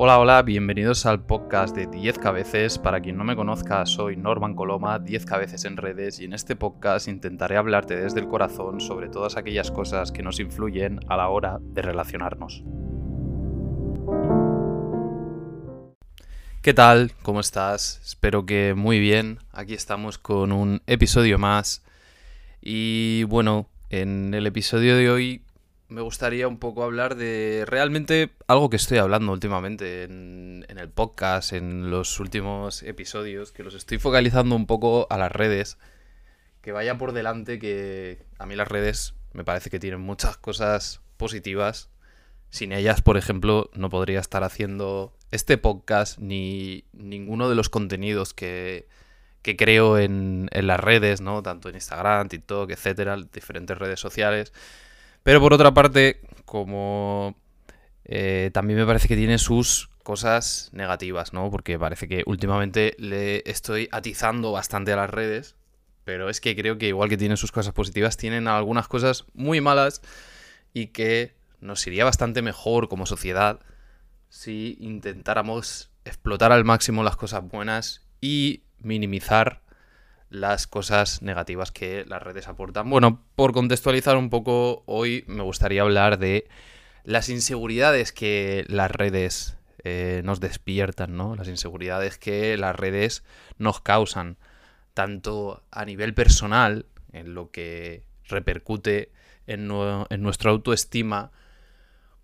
Hola, hola, bienvenidos al podcast de 10 cabezas. Para quien no me conozca, soy Norman Coloma, 10 cabezas en redes, y en este podcast intentaré hablarte desde el corazón sobre todas aquellas cosas que nos influyen a la hora de relacionarnos. ¿Qué tal? ¿Cómo estás? Espero que muy bien. Aquí estamos con un episodio más. Y bueno, en el episodio de hoy me gustaría un poco hablar de realmente algo que estoy hablando últimamente en, el podcast, en los últimos episodios, que los estoy focalizando un poco a las redes. Que vaya por delante que a mí las redes me parece que tienen muchas cosas positivas. Sin ellas, por ejemplo, no podría estar haciendo este podcast ni ninguno de los contenidos que, que creo en, en las redes, ¿no? Tanto en Instagram, TikTok, etcétera, diferentes redes sociales pero por otra parte, como eh, también me parece que tiene sus cosas negativas, ¿no? Porque parece que últimamente le estoy atizando bastante a las redes, pero es que creo que igual que tienen sus cosas positivas, tienen algunas cosas muy malas y que nos iría bastante mejor como sociedad si intentáramos explotar al máximo las cosas buenas y minimizar las cosas negativas que las redes aportan. Bueno, por contextualizar un poco, hoy me gustaría hablar de las inseguridades que las redes eh, nos despiertan, ¿no? Las inseguridades que las redes nos causan, tanto a nivel personal, en lo que repercute en, en nuestra autoestima,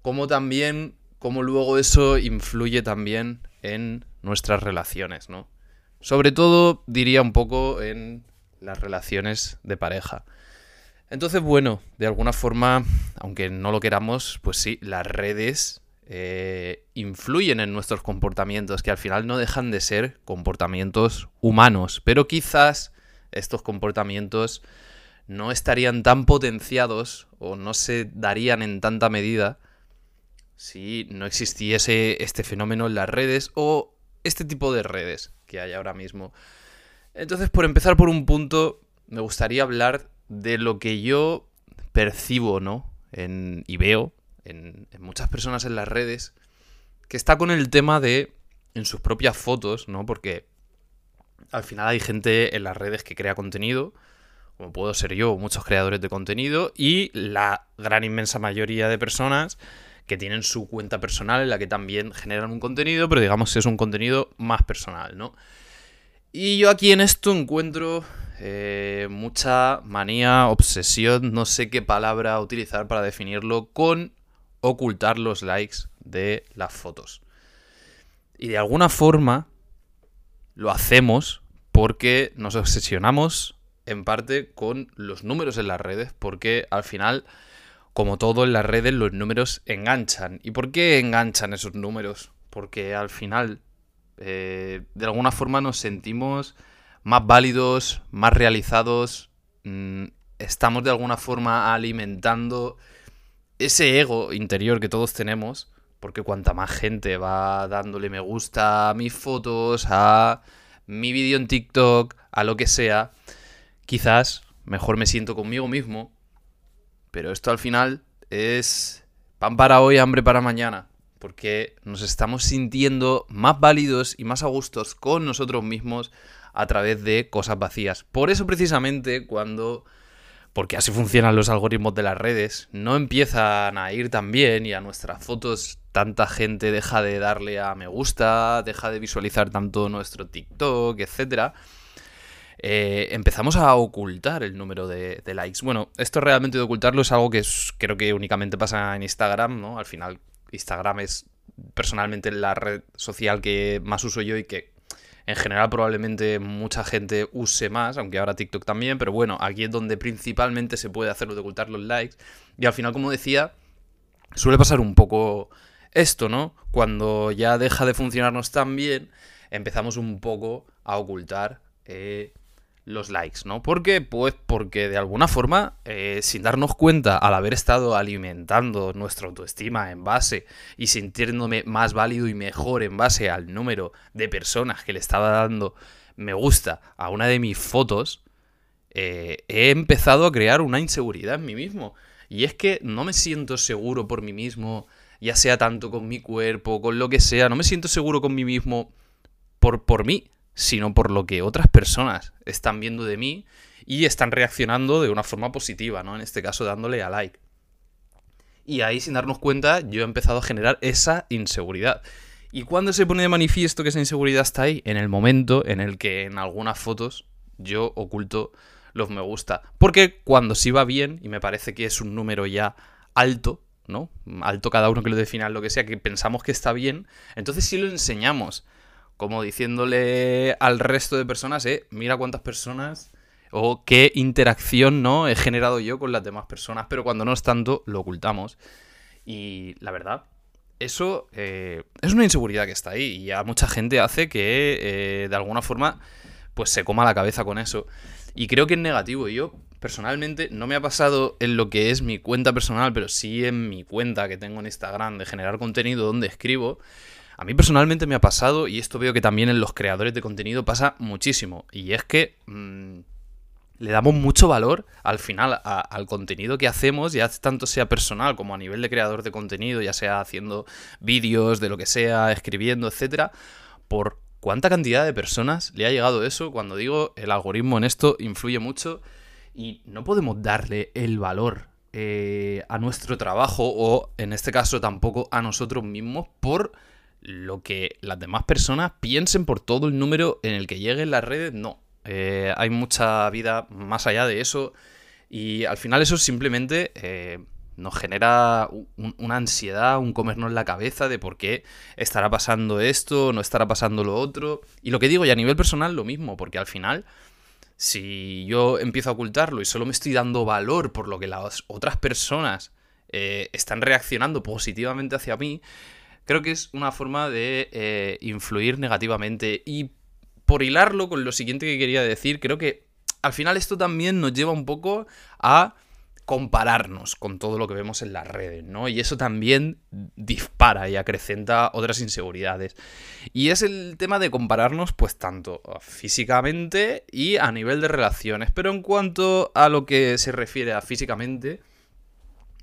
como también como luego eso influye también en nuestras relaciones, ¿no? Sobre todo diría un poco en las relaciones de pareja. Entonces, bueno, de alguna forma, aunque no lo queramos, pues sí, las redes eh, influyen en nuestros comportamientos, que al final no dejan de ser comportamientos humanos, pero quizás estos comportamientos no estarían tan potenciados o no se darían en tanta medida si no existiese este fenómeno en las redes o este tipo de redes que hay ahora mismo. Entonces, por empezar por un punto, me gustaría hablar de lo que yo percibo, ¿no? y veo en, muchas personas en las redes, que está con el tema de, en sus propias fotos, ¿no? Porque al final hay gente en las redes que crea contenido, como puedo ser yo, muchos creadores de contenido, y la gran inmensa mayoría de personas que tienen su cuenta personal en la que también generan un contenido, pero digamos es un contenido más personal, ¿no? Y yo aquí en esto encuentro eh, mucha manía, obsesión, no sé qué palabra utilizar para definirlo, con ocultar los likes de las fotos. Y de alguna forma lo hacemos porque nos obsesionamos en parte con los números en las redes, porque al final como todo en las redes, los números enganchan. ¿Y por qué enganchan esos números? Porque al final, eh, de alguna forma nos sentimos más válidos, más realizados, mm, estamos de alguna forma alimentando ese ego interior que todos tenemos, porque cuanta más gente va dándole me gusta a mis fotos, a mi vídeo en TikTok, a lo que sea, quizás mejor me siento conmigo mismo pero esto al final es pan para hoy, hambre para mañana. Porque nos estamos sintiendo más válidos y más a gustos con nosotros mismos a través de cosas vacías. Por eso precisamente cuando porque así funcionan los algoritmos de las redes, no empiezan a ir tan bien y a nuestras fotos tanta gente deja de darle a me gusta, deja de visualizar tanto nuestro TikTok, etcétera eh, empezamos a ocultar el número de, likes. Bueno, esto realmente de ocultarlo es algo que creo que únicamente pasa en Instagram, ¿no? Al final, Instagram es personalmente la red social que más uso yo y que en general probablemente mucha gente use más, aunque ahora TikTok también, pero bueno, aquí es donde principalmente se puede hacer lo de ocultar los likes. Y al final, como decía, suele pasar un poco esto, ¿no? Cuando ya deja de funcionarnos tan bien, empezamos un poco a ocultar eh, los likes, ¿no? ¿Por qué? Pues porque de alguna forma, eh, sin darnos cuenta, al haber estado alimentando nuestra autoestima en base y sintiéndome más válido y mejor en base al número de personas que le estaba dando me gusta a una de mis fotos, eh, he empezado a crear una inseguridad en mí mismo. Y es que no me siento seguro por mí mismo ya sea tanto con mi cuerpo, con lo que sea, no me siento seguro con mí mismo por, por mí, sino por lo que otras personas están viendo de mí y están reaccionando de una forma positiva, ¿no? En este caso dándole a like. Y ahí, sin darnos cuenta, yo he empezado a generar esa inseguridad. ¿Y cuándo se pone de manifiesto que esa inseguridad está ahí? En el momento en el que en algunas fotos yo oculto los me gusta. Porque cuando sí va bien, y me parece que es un número ya alto, ¿no? Alto cada uno que lo defina lo que sea, que pensamos que está bien, entonces sí lo enseñamos. Como diciéndole al resto de personas, eh, mira cuántas personas o qué interacción no he generado yo con las demás personas, pero cuando no es tanto, lo ocultamos. Y la verdad, eso eh, es una inseguridad que está ahí y a mucha gente hace que eh, de alguna forma pues se coma la cabeza con eso. Y creo que es negativo. Yo personalmente no me ha pasado en lo que es mi cuenta personal, pero sí en mi cuenta que tengo en Instagram de generar contenido donde escribo. A mí personalmente me ha pasado, y esto veo que también en los creadores de contenido pasa muchísimo, y es que mm, le damos mucho valor al final al contenido que hacemos, ya tanto sea personal como a nivel de creador de contenido, ya sea haciendo vídeos, de lo que sea, escribiendo, etcétera, por cuánta cantidad de personas le ha llegado eso. Cuando digo el algoritmo en esto influye mucho y no podemos darle el valor eh, a nuestro trabajo o en este caso tampoco a nosotros mismos por lo que las demás personas piensen por todo el número en el que lleguen las redes. No, eh, hay mucha vida más allá de eso. Y al final eso simplemente eh, nos genera una ansiedad, un comernos la cabeza de por qué estará pasando esto, no estará pasando lo otro. Y lo que digo, y a nivel personal lo mismo, porque al final, si yo empiezo a ocultarlo y solo me estoy dando valor por lo que las otras personas eh, están reaccionando positivamente hacia mí, creo que es una forma de influir negativamente. Y por hilarlo con lo siguiente que quería decir, creo que al final esto también nos lleva un poco a compararnos con todo lo que vemos en las redes, ¿no? Y eso también dispara y acrecenta otras inseguridades. Y es el tema de compararnos, pues tanto físicamente y a nivel de relaciones. Pero en cuanto a lo que se refiere a físicamente,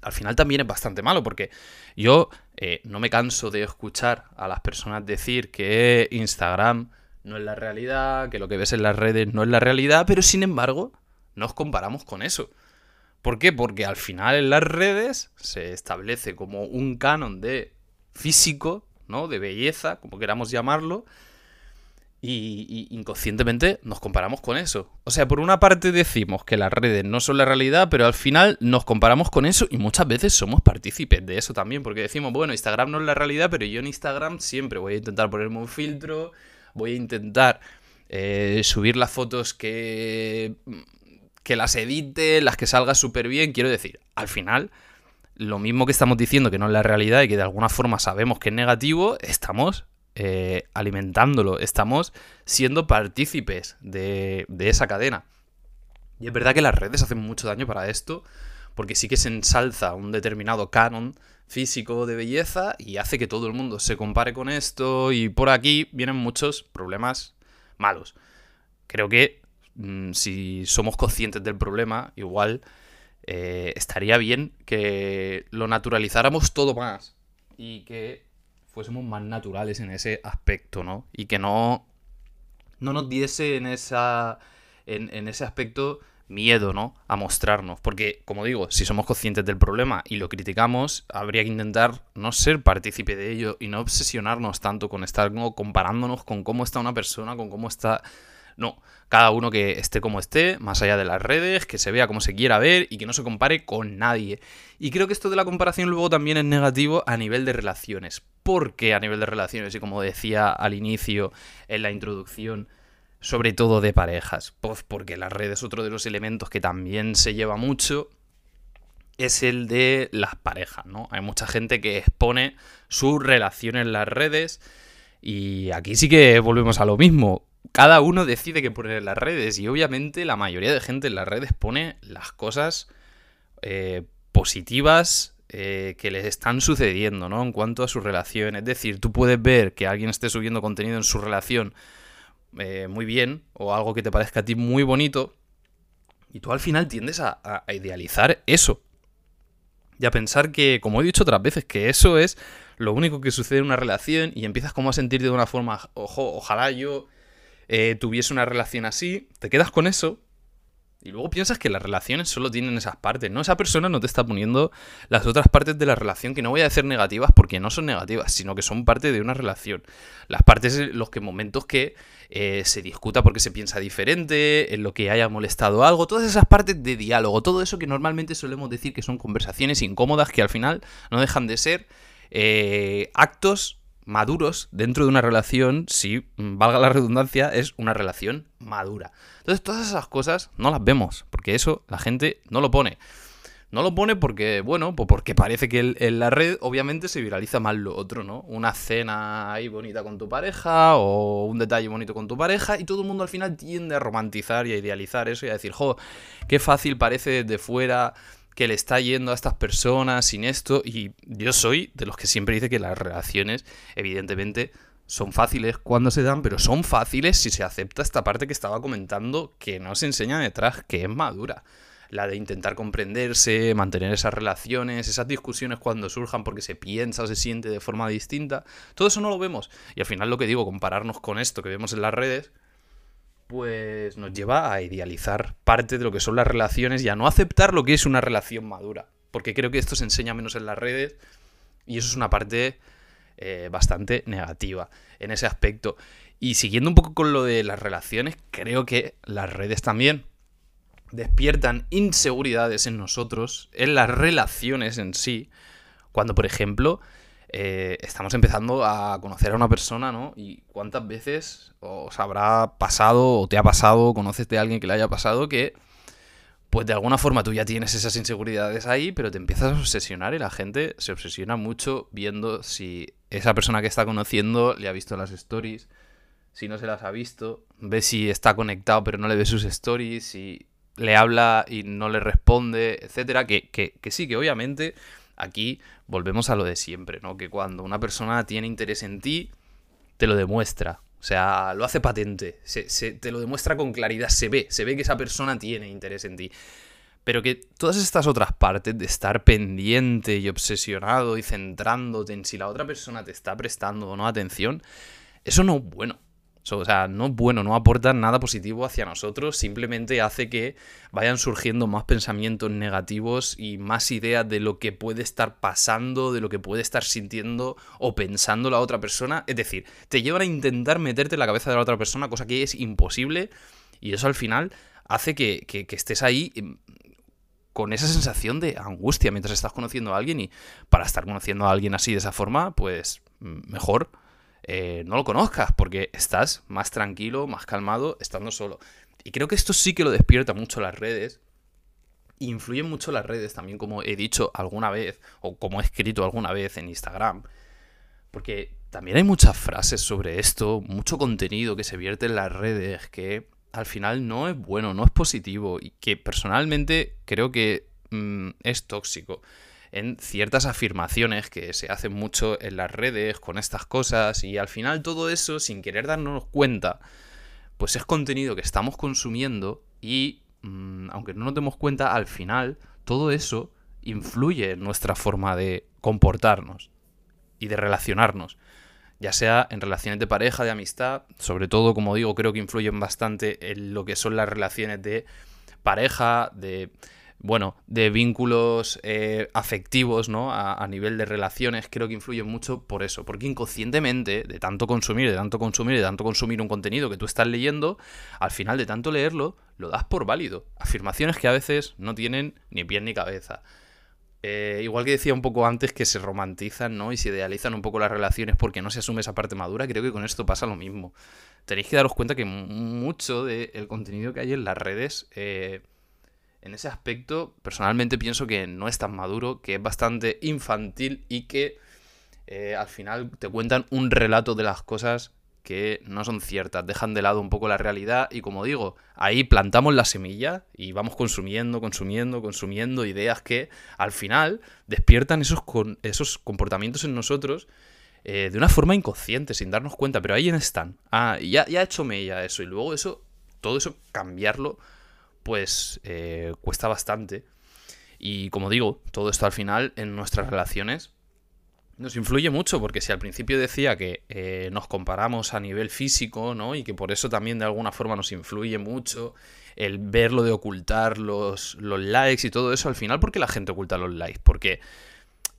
al final también es bastante malo, porque yo eh, no me canso de escuchar a las personas decir que Instagram no es la realidad, que lo que ves en las redes no es la realidad, pero sin embargo nos comparamos con eso. ¿Por qué? Porque al final en las redes se establece como un canon de físico, ¿no? De belleza, como queramos llamarlo, y, inconscientemente nos comparamos con eso. O sea, por una parte decimos que las redes no son la realidad, pero al final nos comparamos con eso y muchas veces somos partícipes de eso también, porque decimos, bueno, Instagram no es la realidad, pero yo en Instagram siempre voy a intentar ponerme un filtro, voy a intentar eh, subir las fotos que, que las edite, las que salga súper bien. Quiero decir, al final, lo mismo que estamos diciendo que no es la realidad y que de alguna forma sabemos que es negativo, estamos eh, alimentándolo, estamos siendo partícipes de, esa cadena. Y es verdad que las redes hacen mucho daño para esto, porque sí que se ensalza un determinado canon físico de belleza y hace que todo el mundo se compare con esto y por aquí vienen muchos problemas malos. Creo que mm, si somos conscientes del problema, igual eh, estaría bien que lo naturalizáramos todo más y que fuésemos más naturales en ese aspecto, ¿no? Y que no, no nos diese en, esa, en, en ese aspecto miedo, ¿no? A mostrarnos. Porque, como digo, si somos conscientes del problema y lo criticamos, habría que intentar no ser partícipe de ello y no obsesionarnos tanto con estar comparándonos con cómo está una persona, con cómo está. No, cada uno que esté como esté, más allá de las redes, que se vea como se quiera ver y que no se compare con nadie. Y creo que esto de la comparación luego también es negativo a nivel de relaciones. Porque a nivel de relaciones? Y como decía al inicio en la introducción, sobre todo de parejas, pues porque la red es otro de los elementos que también se lleva mucho, es el de las parejas, ¿no? Hay mucha gente que expone su relación en las redes y aquí sí que volvemos a lo mismo. Cada uno decide qué poner en las redes y obviamente la mayoría de gente en las redes pone las cosas eh, positivas eh, que les están sucediendo, ¿no? En cuanto a su relación. Es decir, tú puedes ver que alguien esté subiendo contenido en su relación eh, muy bien o algo que te parezca a ti muy bonito y tú al final tiendes a, idealizar eso. y a pensar que, como he dicho otras veces, que eso es lo único que sucede en una relación y empiezas como a sentirte de una forma, ojo, ojalá yo eh, tuviese una relación así, te quedas con eso y luego piensas que las relaciones solo tienen esas partes, ¿no? Esa persona no te está poniendo las otras partes de la relación, que no voy a decir negativas porque no son negativas, sino que son parte de una relación. Las partes, los que momentos que eh, se discuta porque se piensa diferente, en lo que haya molestado algo, todas esas partes de diálogo, todo eso que normalmente solemos decir que son conversaciones incómodas que al final no dejan de ser eh, actos maduros dentro de una relación, si mm, valga la redundancia, es una relación madura. Entonces todas esas cosas no las vemos, porque eso la gente no lo pone. No lo pone porque, bueno, pues porque parece que en la red obviamente se viraliza más lo otro, ¿no? Una cena ahí bonita con tu pareja o un detalle bonito con tu pareja y todo el mundo al final tiende a romantizar y a idealizar eso y a decir, jo, qué fácil parece desde fuera que le está yendo a estas personas sin esto. Y yo soy de los que siempre dice que las relaciones, evidentemente, son fáciles cuando se dan, pero son fáciles si se acepta esta parte que estaba comentando que no se enseña detrás, que es madura. La de intentar comprenderse, mantener esas relaciones, esas discusiones cuando surjan porque se piensa o se siente de forma distinta. Todo eso no lo vemos. Y al final lo que digo, compararnos con esto que vemos en las redes, pues nos lleva a idealizar parte de lo que son las relaciones y a no aceptar lo que es una relación madura. Porque creo que esto se enseña menos en las redes y eso es una parte eh, bastante negativa en ese aspecto. Y siguiendo un poco con lo de las relaciones, creo que las redes también despiertan inseguridades en nosotros, en las relaciones en sí, cuando por ejemplo eh, estamos empezando a conocer a una persona, ¿no? Y cuántas veces os habrá pasado o te ha pasado, conoces de alguien que le haya pasado que, pues de alguna forma tú ya tienes esas inseguridades ahí, pero te empiezas a obsesionar y la gente se obsesiona mucho viendo si esa persona que está conociendo le ha visto las stories, si no se las ha visto, ve si está conectado pero no le ve sus stories, si le habla y no le responde, etcétera, que, que, que sí, que obviamente Aquí volvemos a lo de siempre, ¿no? Que cuando una persona tiene interés en ti, te lo demuestra. O sea, lo hace patente, se, te lo demuestra con claridad, se ve, se ve que esa persona tiene interés en ti. Pero que todas estas otras partes de estar pendiente y obsesionado y centrándote en si la otra persona te está prestando o no atención, eso no es bueno. O sea, no es bueno, no aporta nada positivo hacia nosotros, simplemente hace que vayan surgiendo más pensamientos negativos y más ideas de lo que puede estar pasando, de lo que puede estar sintiendo o pensando la otra persona. Es decir, te llevan a intentar meterte en la cabeza de la otra persona, cosa que es imposible, y eso al final hace que, que estés ahí em, con esa sensación de angustia mientras estás conociendo a alguien y para estar conociendo a alguien así de esa forma, pues mejor eh, no lo conozcas, porque estás más tranquilo, más calmado, estando solo. Y creo que esto sí que lo despierta mucho las redes. Influyen mucho las redes también, como he dicho alguna vez, o como he escrito alguna vez en Instagram. Porque también hay muchas frases sobre esto, mucho contenido que se vierte en las redes que al final no es bueno, no es positivo y que personalmente creo que mm, es tóxico en ciertas afirmaciones que se hacen mucho en las redes con estas cosas y al final todo eso, sin querer darnos cuenta, pues es contenido que estamos consumiendo y, mm, aunque no nos demos cuenta, al final todo eso influye en nuestra forma de comportarnos y de relacionarnos. Ya sea en relaciones de pareja, de amistad, sobre todo, como digo, creo que influyen bastante en lo que son las relaciones de pareja, de bueno, de vínculos eh, afectivos, ¿no? A, nivel de relaciones, creo que influyen mucho por eso. Porque inconscientemente, de tanto consumir, de tanto consumir, de tanto consumir un contenido que tú estás leyendo, al final de tanto leerlo, lo das por válido. Afirmaciones que a veces no tienen ni pie ni cabeza. Eh, igual que decía un poco antes que se romantizan, ¿no? Y se idealizan un poco las relaciones porque no se asume esa parte madura, creo que con esto pasa lo mismo. Tenéis que daros cuenta que mucho del contenido que hay en las redes eh, en ese aspecto, personalmente pienso que no es tan maduro, que es bastante infantil y que eh, al final te cuentan un relato de las cosas que no son ciertas, dejan de lado un poco la realidad y como digo, ahí plantamos la semilla y vamos consumiendo, consumiendo, consumiendo ideas que al final despiertan esos, esos comportamientos en nosotros eh, de una forma inconsciente, sin darnos cuenta, pero ahí están. Ah, ya, ya ha hecho mella eso y luego eso, todo eso cambiarlo pues eh, cuesta bastante. Y como digo, todo esto al final en nuestras relaciones nos influye mucho, porque si al principio decía que eh, nos comparamos a nivel físico, ¿no? Y que por eso también de alguna forma nos influye mucho el verlo de ocultar los, los likes y todo eso, al final, ¿por qué la gente oculta los likes? Porque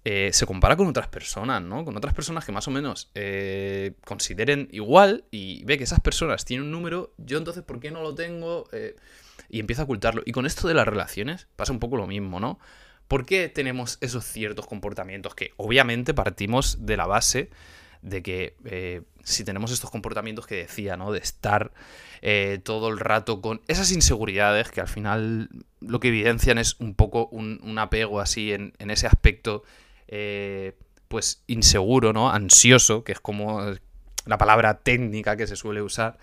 eh, se compara con otras personas, ¿no? Con otras personas que más o menos eh, consideren igual y ve que esas personas tienen un número, yo entonces, ¿por qué no lo tengo? Y empieza a ocultarlo. Y con esto de las relaciones pasa un poco lo mismo, ¿no? ¿Por qué tenemos esos ciertos comportamientos que obviamente partimos de la base de que eh, si tenemos estos comportamientos que decía, ¿no? De estar eh, todo el rato con esas inseguridades que al final lo que evidencian es un poco un, apego así en, ese aspecto, eh, pues inseguro, ¿no? Ansioso, que es como la palabra técnica que se suele usar.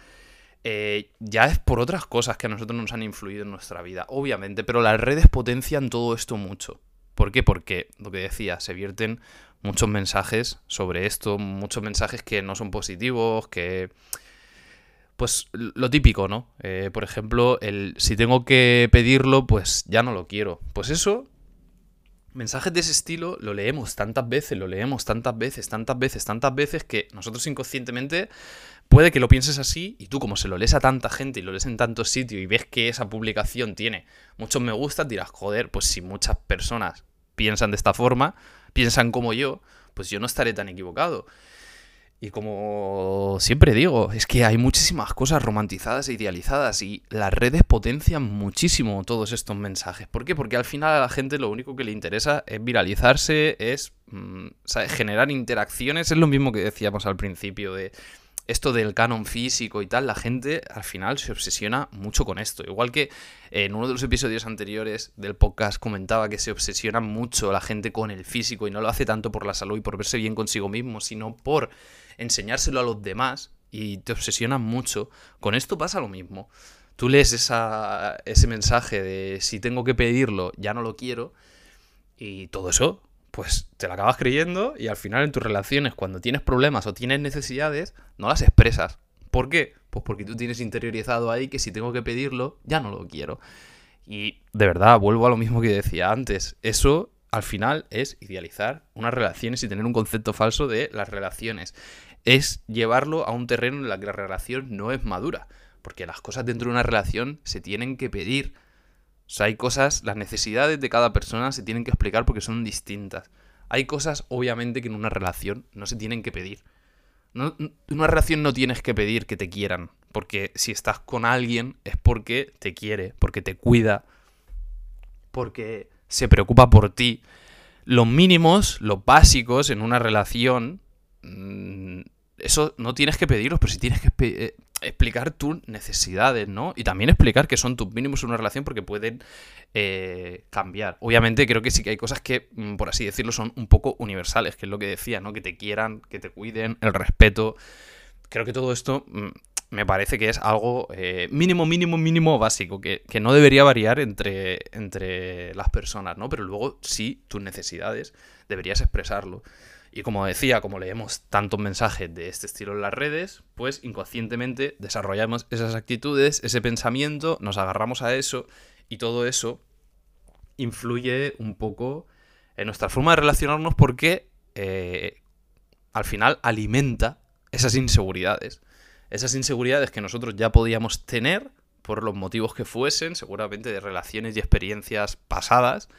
Eh, ya es por otras cosas que a nosotros nos han influido en nuestra vida, obviamente, pero las redes potencian todo esto mucho. ¿Por qué? Porque, lo que decía, se vierten muchos mensajes sobre esto, muchos mensajes que no son positivos, que... Pues lo típico, ¿no? Eh, por ejemplo, el si tengo que pedirlo, pues ya no lo quiero. Pues eso mensajes de ese estilo lo leemos tantas veces, lo leemos tantas veces, tantas veces, tantas veces que nosotros inconscientemente puede que lo pienses así y tú como se lo lees a tanta gente y lo lees en tantos sitios y ves que esa publicación tiene muchos me gusta, dirás, joder, pues si muchas personas piensan de esta forma, piensan como yo, pues yo no estaré tan equivocado. Y como siempre digo, es que hay muchísimas cosas romantizadas e idealizadas y las redes potencian muchísimo todos estos mensajes. ¿Por qué? Porque al final a la gente lo único que le interesa es viralizarse, es mm, generar interacciones. Es lo mismo que decíamos al principio de esto del canon físico y tal, la gente al final se obsesiona mucho con esto. Igual que en uno de los episodios anteriores del podcast comentaba que se obsesiona mucho la gente con el físico y no lo hace tanto por la salud y por verse bien consigo mismo, sino por enseñárselo a los demás y te obsesiona mucho. Con esto pasa lo mismo. Tú lees esa, ese mensaje de si tengo que pedirlo, ya no lo quiero. Y todo eso pues te la acabas creyendo y al final en tus relaciones, cuando tienes problemas o tienes necesidades, no las expresas. ¿Por qué? Pues porque tú tienes interiorizado ahí que si tengo que pedirlo, ya no lo quiero. Y de verdad, vuelvo a lo mismo que decía antes. Eso al final es idealizar unas relaciones y tener un concepto falso de las relaciones. Es llevarlo a un terreno en el que la relación no es madura. Porque las cosas dentro de una relación se tienen que pedir o sea, hay cosas, las necesidades de cada persona se tienen que explicar porque son distintas. Hay cosas, obviamente, que en una relación no se tienen que pedir. en una relación no tienes que pedir que te quieran, porque si estás con alguien es porque te quiere, porque te cuida, porque se preocupa por ti. Los mínimos, los básicos en una relación, mm, eso no tienes que pedirlos, pero si tienes que eh, explicar tus necesidades, ¿no? Y también explicar que son tus mínimos en una relación porque pueden eh, cambiar. Obviamente creo que sí que hay cosas que, mm, por así decirlo, son un poco universales, que es lo que decía, ¿no? Que te quieran, que te cuiden, el respeto. Creo que todo esto mm, me parece que es algo eh, mínimo, mínimo, mínimo básico, que, que, no debería variar entre, entre las personas, ¿no? Pero luego sí, tus necesidades, deberías expresarlo. Y como decía, como leemos tantos mensajes de este estilo en las redes, pues inconscientemente desarrollamos esas actitudes, ese pensamiento, nos agarramos a eso y todo eso influye un poco en nuestra forma de relacionarnos porque eh, al final alimenta esas inseguridades. Esas inseguridades que nosotros ya podíamos tener por los motivos que fuesen, seguramente de relaciones y experiencias pasadas.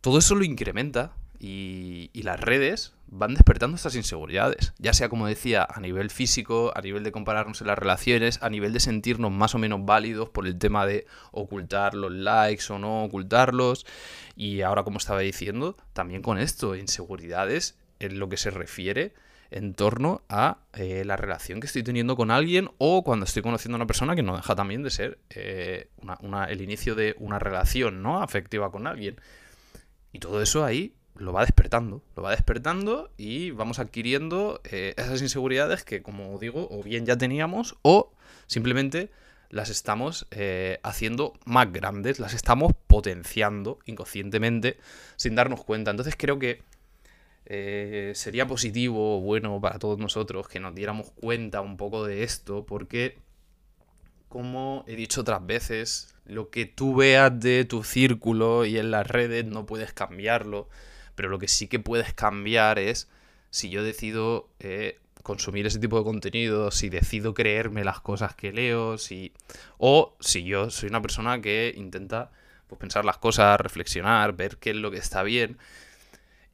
Todo eso lo incrementa y, las redes van despertando estas inseguridades, ya sea como decía, a nivel físico, a nivel de compararnos en las relaciones, a nivel de sentirnos más o menos válidos por el tema de ocultar los likes o no ocultarlos, y ahora como estaba diciendo, también con esto, inseguridades en lo que se refiere en torno a eh, la relación que estoy teniendo con alguien o cuando estoy conociendo a una persona que no deja también de ser eh, el inicio de una relación ¿no? afectiva con alguien. Y todo eso ahí lo va despertando, lo va despertando y vamos adquiriendo eh, esas inseguridades que, como digo, o bien ya teníamos o simplemente las estamos eh, haciendo más grandes, las estamos potenciando inconscientemente sin darnos cuenta. Entonces creo que eh, sería positivo o bueno para todos nosotros que nos diéramos cuenta un poco de esto porque, como he dicho otras veces, lo que tú veas de tu círculo y en las redes no puedes cambiarlo, pero lo que sí que puedes cambiar es si yo decido eh, consumir ese tipo de contenido, si decido creerme las cosas que leo, si o si yo soy una persona que intenta pues, pensar las cosas, reflexionar, ver qué es lo que está bien.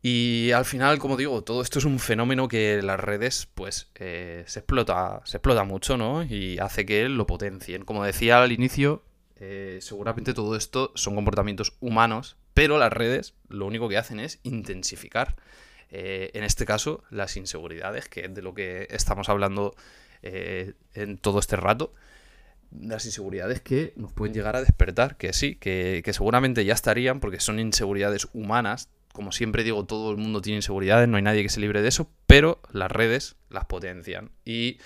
Y al final, como digo, todo esto es un fenómeno que las redes, pues, eh, se explota, se explota mucho, ¿no? Y hace que lo potencien. Como decía al inicio, eh, seguramente todo esto son comportamientos humanos, pero las redes lo único que hacen es intensificar. Eh, en este caso, las inseguridades, que es de lo que estamos hablando en todo este rato las inseguridades que nos pueden llegar a despertar, que sí, que, que, seguramente ya estarían porque son inseguridades humanas, como siempre digo, todo el mundo tiene inseguridades, no hay nadie que se libre de eso, pero las redes las potencian. Y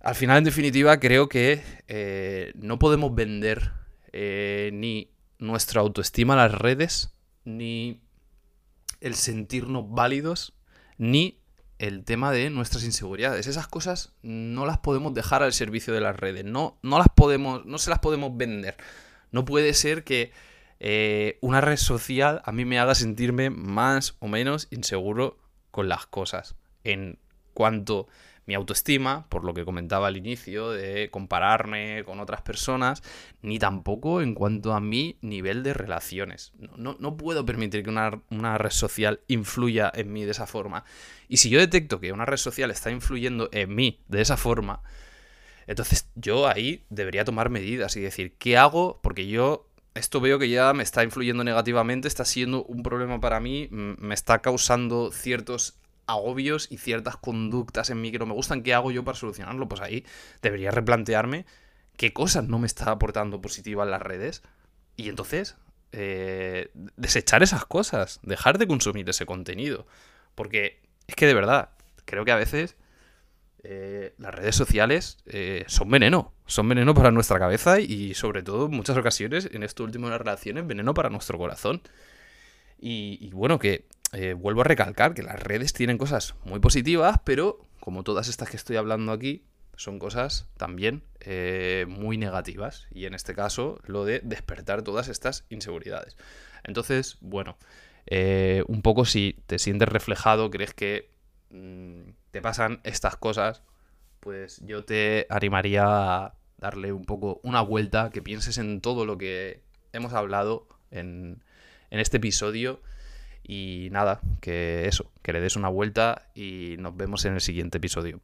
al final, en definitiva, creo que eh, no podemos vender eh, ni nuestra autoestima a las redes, ni el sentirnos válidos, ni el tema de nuestras inseguridades. Esas cosas no las podemos dejar al servicio de las redes, no, no las podemos, no se las podemos vender. No puede ser que eh, una red social a mí me haga sentirme más o menos inseguro con las cosas. En cuanto mi autoestima, por lo que comentaba al inicio, de compararme con otras personas, ni tampoco en cuanto a mi nivel de relaciones. No, puedo permitir que una, una, red social influya en mí de esa forma. Y si yo detecto que una red social está influyendo en mí de esa forma, entonces yo ahí debería tomar medidas y decir, ¿qué hago? Porque yo esto veo que ya me está influyendo negativamente, está siendo un problema para mí, me está causando ciertos agobios y ciertas conductas en mí que no me gustan. ¿Qué hago yo para solucionarlo? Pues ahí debería replantearme qué cosas no me está aportando positiva en las redes. Y entonces, eh, desechar esas cosas, dejar de consumir ese contenido. Porque es que de verdad, creo que a veces eh, las redes sociales eh, son veneno, son veneno para nuestra cabeza y sobre todo en muchas ocasiones, en esto último de las relaciones, veneno para nuestro corazón. Y, bueno, que eh, vuelvo a recalcar que las redes tienen cosas muy positivas, pero como todas estas que estoy hablando aquí, son cosas también muy negativas. Y en este caso, lo de despertar todas estas inseguridades. Entonces, bueno, un poco si te sientes reflejado, crees que mm, te pasan estas cosas, pues yo te animaría a darle un poco una vuelta, que pienses en todo lo que hemos hablado en, en este episodio. Y nada, que eso, que le des una vuelta y nos vemos en el siguiente episodio.